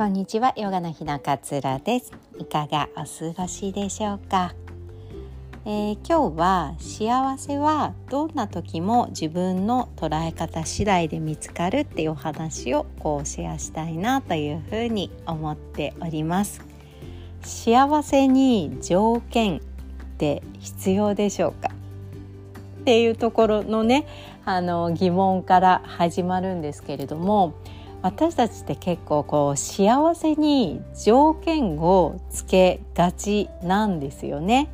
こんにちは、ヨガの日の勝浦です。いかがお過ごしでしょうか、えー、今日は幸せはどんな時も自分の捉え方次第で見つかるっていうお話をこうシェアしたいなというふうに思っております。幸せに条件って必要でしょうか？っていうところのねあの疑問から始まるんですけれども私たちって結構こう幸せに条件をつけがちなんですよね。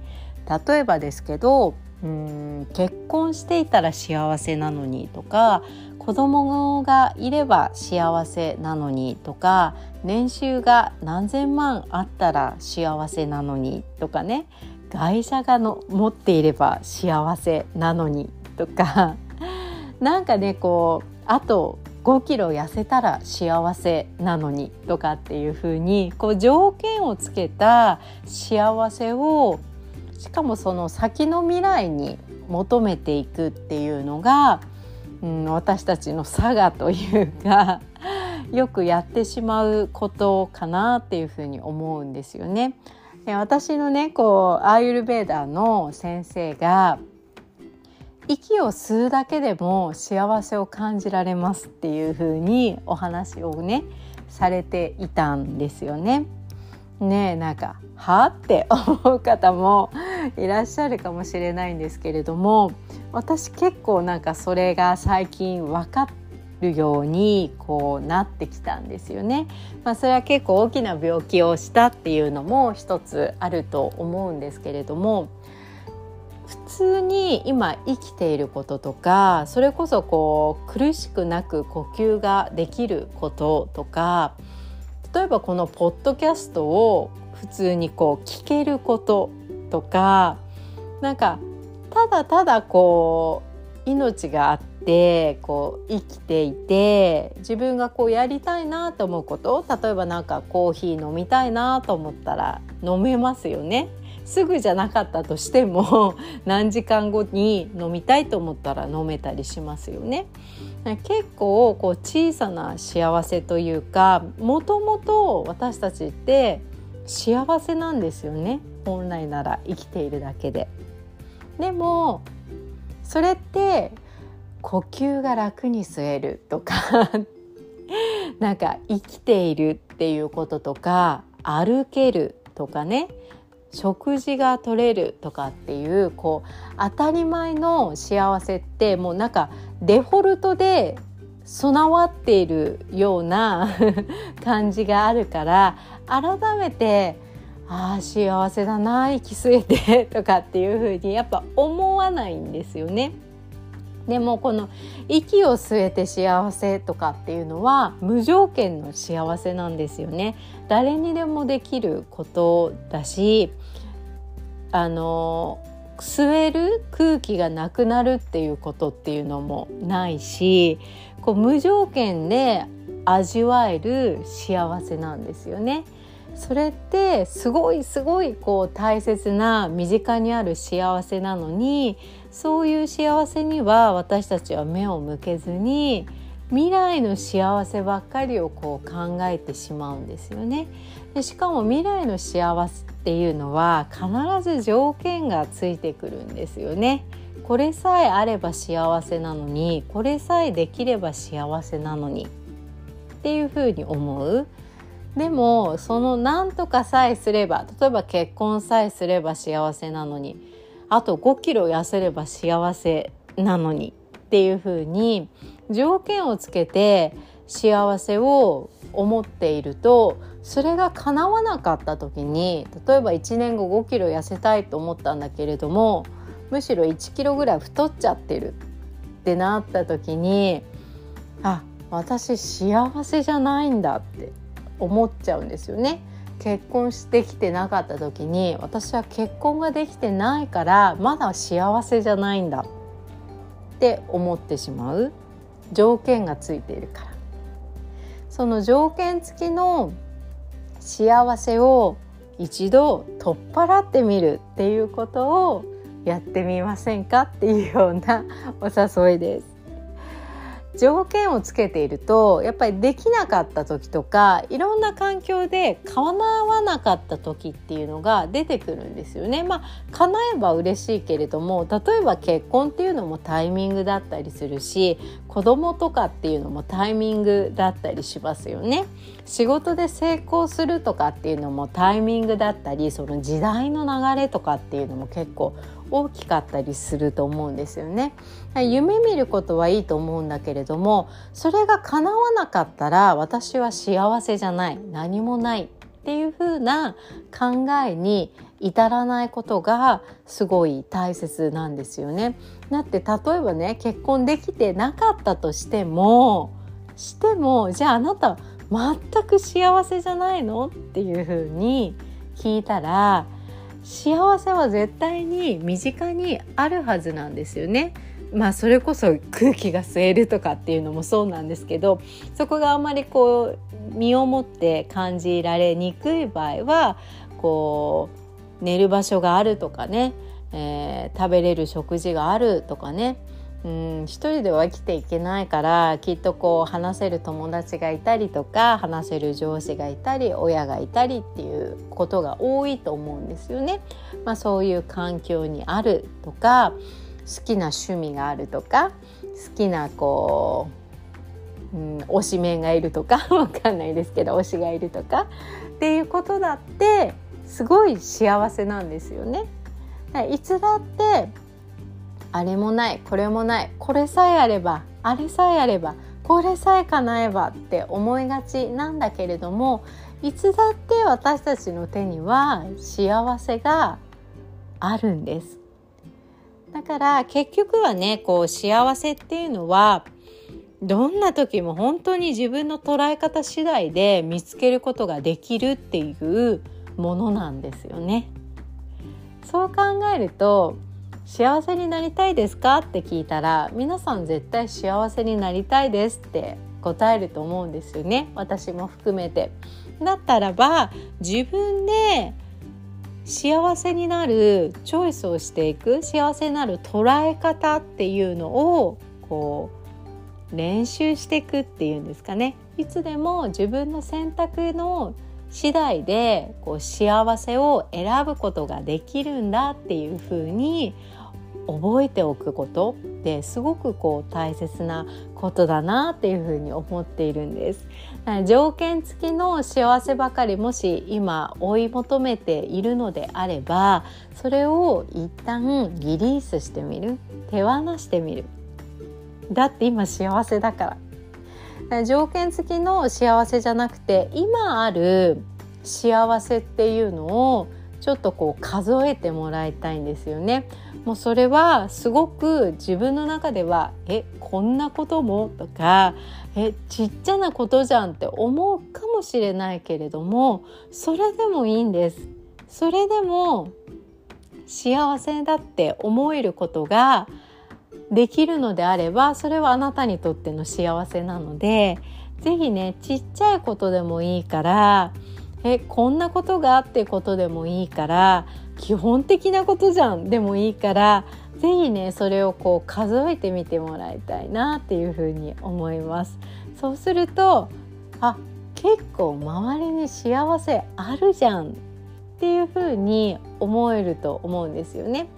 例えばですけどうん結婚していたら幸せなのにとか子供がいれば幸せなのにとか年収が何千万あったら幸せなのにとかね会社がの持っていれば幸せなのにとか なんかねこうあと5キロ痩せたら幸せなのにとかっていう風にこう条件をつけた幸せをしかもその先の未来に求めていくっていうのが、うん、私たちの差がというか よくやってしまうことかなっていうふうに思うんですよね。で私のねこうアーユルベーダーの先生が息を吸うだけでも幸せを感じられますっていう風にお話をねされていたんですよね。ねえなんかはって思う方もいらっしゃるかもしれないんですけれども私結構なんかそれが最近分かるようにこうなってきたんですよね。まあ、それは結構大きな病気をしたっていうのも一つあると思うんですけれども普通に今生きていることとかそれこそこう苦しくなく呼吸ができることとか例えばこのポッドキャストを普通にこう聞けることとかなんかただただこう命があってこう生きていて自分がこうやりたいなと思うこと例えばなんかコーヒー飲みたいなと思ったら飲めますよね。すぐじゃなかったとしても 何時間後に飲みたいと思ったら飲めたりしますよね。結構こう小さな幸せというかもともと私たちって幸せなんですよね本来なら生きているだけで。でもそれって呼吸が楽に吸えるとか なんか生きているっていうこととか歩けるとかね食事が取れるとかっていうこう当たり前の幸せってもうなんかデフォルトで備わっているような 感じがあるから改めてああ幸せだな息吸えてとかっていう風にやっぱ思わないんですよね。でもこの息を吸えて幸せとかっていうのは無条件の幸せなんですよね誰にでもできることだしあの吸える空気がなくなるっていうことっていうのもないしこう無条件で味わえる幸せなんですよね。それってすごいすごいこう大切な身近にある幸せなのにそういう幸せには私たちは目を向けずに未来の幸せばっかりをこう考えてしまうんですよね。でしかも未来の幸せっていうのは必ず条件がついてくるんですよね。これさえあれば幸せなのにこれさえできれば幸せなのにっていうふうに思う。でもその何とかさえすれば例えば結婚さえすれば幸せなのにあと5キロ痩せれば幸せなのにっていうふうに条件をつけて幸せを思っているとそれが叶わなかった時に例えば1年後5キロ痩せたいと思ったんだけれどもむしろ1キロぐらい太っちゃってるってなった時にあ私幸せじゃないんだって思っちゃうんですよね。結婚してきてなかった時に私は結婚ができてないからまだ幸せじゃないんだって思ってしまう条件がついているからその条件付きの幸せを一度取っ払ってみるっていうことをやってみませんかっていうようなお誘いです。条件をつけているとやっぱりできなかった時とかいろんな環境で叶わなかった時っていうのが出てくるんですよね。まあ叶えば嬉しいけれども例えば結婚っていうのもタイミングだったりするし子供とかっていうのもタイミングだったりしますよね。仕事で成功するとかっていうのもタイミングだったりその時代の流れとかっていうのも結構大きかったりすると思うんですよね。夢見ることはいいと思うんだけれどもそれが叶わなかったら私は幸せじゃない何もないっていう風な考えに至らないことがすごい大切なんですよね。だって例えばね結婚できてなかったとしてもしてもじゃああなた全く幸せじゃないのっていう風に聞いたら幸せは絶対に身近にあるはずなんですよね。まあそれこそ空気が吸えるとかっていうのもそうなんですけどそこがあんまりこう身をもって感じられにくい場合はこう寝る場所があるとかね、えー、食べれる食事があるとかねうん一人では生きていけないからきっとこう話せる友達がいたりとか話せる上司がいたり親がいたりっていうことが多いと思うんですよね。まあ、そういう環境にあるとか好きな趣味があるとか好きなこう、うん、推しメンがいるとか わかんないですけど推しがいるとかっていうことだってすごい幸せなんですよね。いつだってあれもないこれもないこれさえあればあれさえあればこれさえ叶えばって思いがちなんだけれどもいつだって私たちの手には幸せがあるんですだから結局はねこう幸せっていうのはどんな時も本当に自分の捉え方次第で見つけることができるっていうものなんですよね。そう考えると幸せになりたいですか？って聞いたら皆さん絶対幸せになりたいですって答えると思うんですよね。私も含めて。だったらば自分で幸せになるチョイスをしていく幸せになる捉え方っていうのをこう練習していくっていうんですかね。いつでも自分の選択の次第でこう幸せを選ぶことができるんだっていうふうに覚えておくこと。ってすごくこう大切なことだなっていうふうに思っているんです。条件付きの幸せばかりもし今追い求めているのであればそれを一旦リリースしてみる。手放してみる。だって今幸せだから。条件付きの幸せじゃなくて今ある幸せっていうのをちょっとこう数えてもらいたいんですよね。もうそれはすごく自分の中では「えこんなことも?」とか「えちっちゃなことじゃん」って思うかもしれないけれどもそれでもいいんです。それでも幸せだって思えることができるのであればそれはあなたにとっての幸せなので是非ねちっちゃいことでもいいからえこんなことがあってことでもいいから基本的なことじゃんでもいいから是非ねそれをこう数えてみてもらいたいなっていうふうに思います。そうするとあ結構周りに幸せあるじゃんっていうふうに思えると思うんですよね。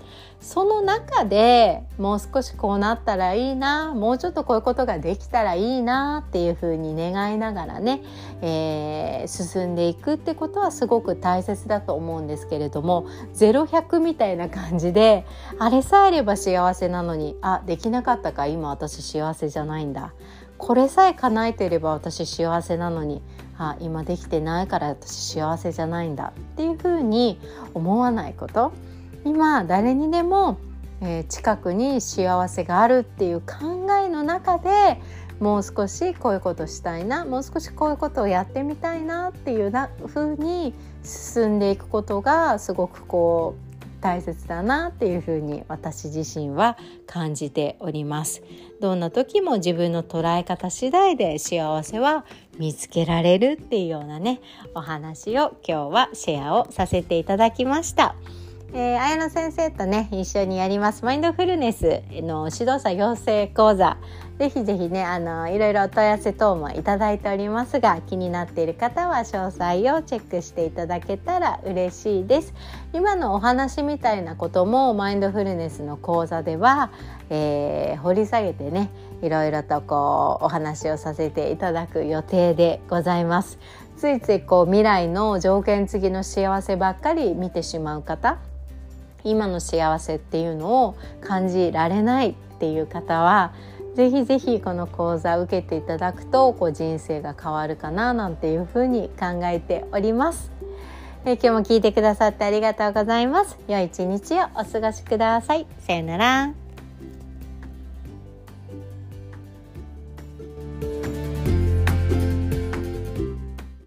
その中でもう少しこうなったらいいなもうちょっとこういうことができたらいいなっていうふうに願いながらね、えー、進んでいくってことはすごく大切だと思うんですけれども0100みたいな感じであれさえあれば幸せなのにあできなかったか今私幸せじゃないんだこれさえ叶えていれば私幸せなのにあ今できてないから私幸せじゃないんだっていうふうに思わないこと。今誰にでも、えー、近くに幸せがあるっていう考えの中でもう少しこういうことしたいなもう少しこういうことをやってみたいなっていうな風に進んでいくことがすごくこう大切だなっていうふうに私自身は感じております。どんな時も自分の捉え方次第で幸せは見つけられるっていうようなねお話を今日はシェアをさせていただきました。えー、綾乃先生とね一緒にやります。マインドフルネスの指導者養成講座、ぜひぜひねあのいろいろお問い合わせ等もいただいておりますが気になっている方は詳細をチェックしていただけたら嬉しいです。今のお話みたいなこともマインドフルネスの講座では、えー、掘り下げてねいろいろとこうお話をさせていただく予定でございます。ついついこう未来の条件付きの幸せばっかり見てしまう方今の幸せっていうのを感じられないっていう方はぜひぜひこの講座を受けていただくとこう人生が変わるかななんていうふうに考えております。え今日も聞いてくださってありがとうございます。良い一日をお過ごしください。さよなら。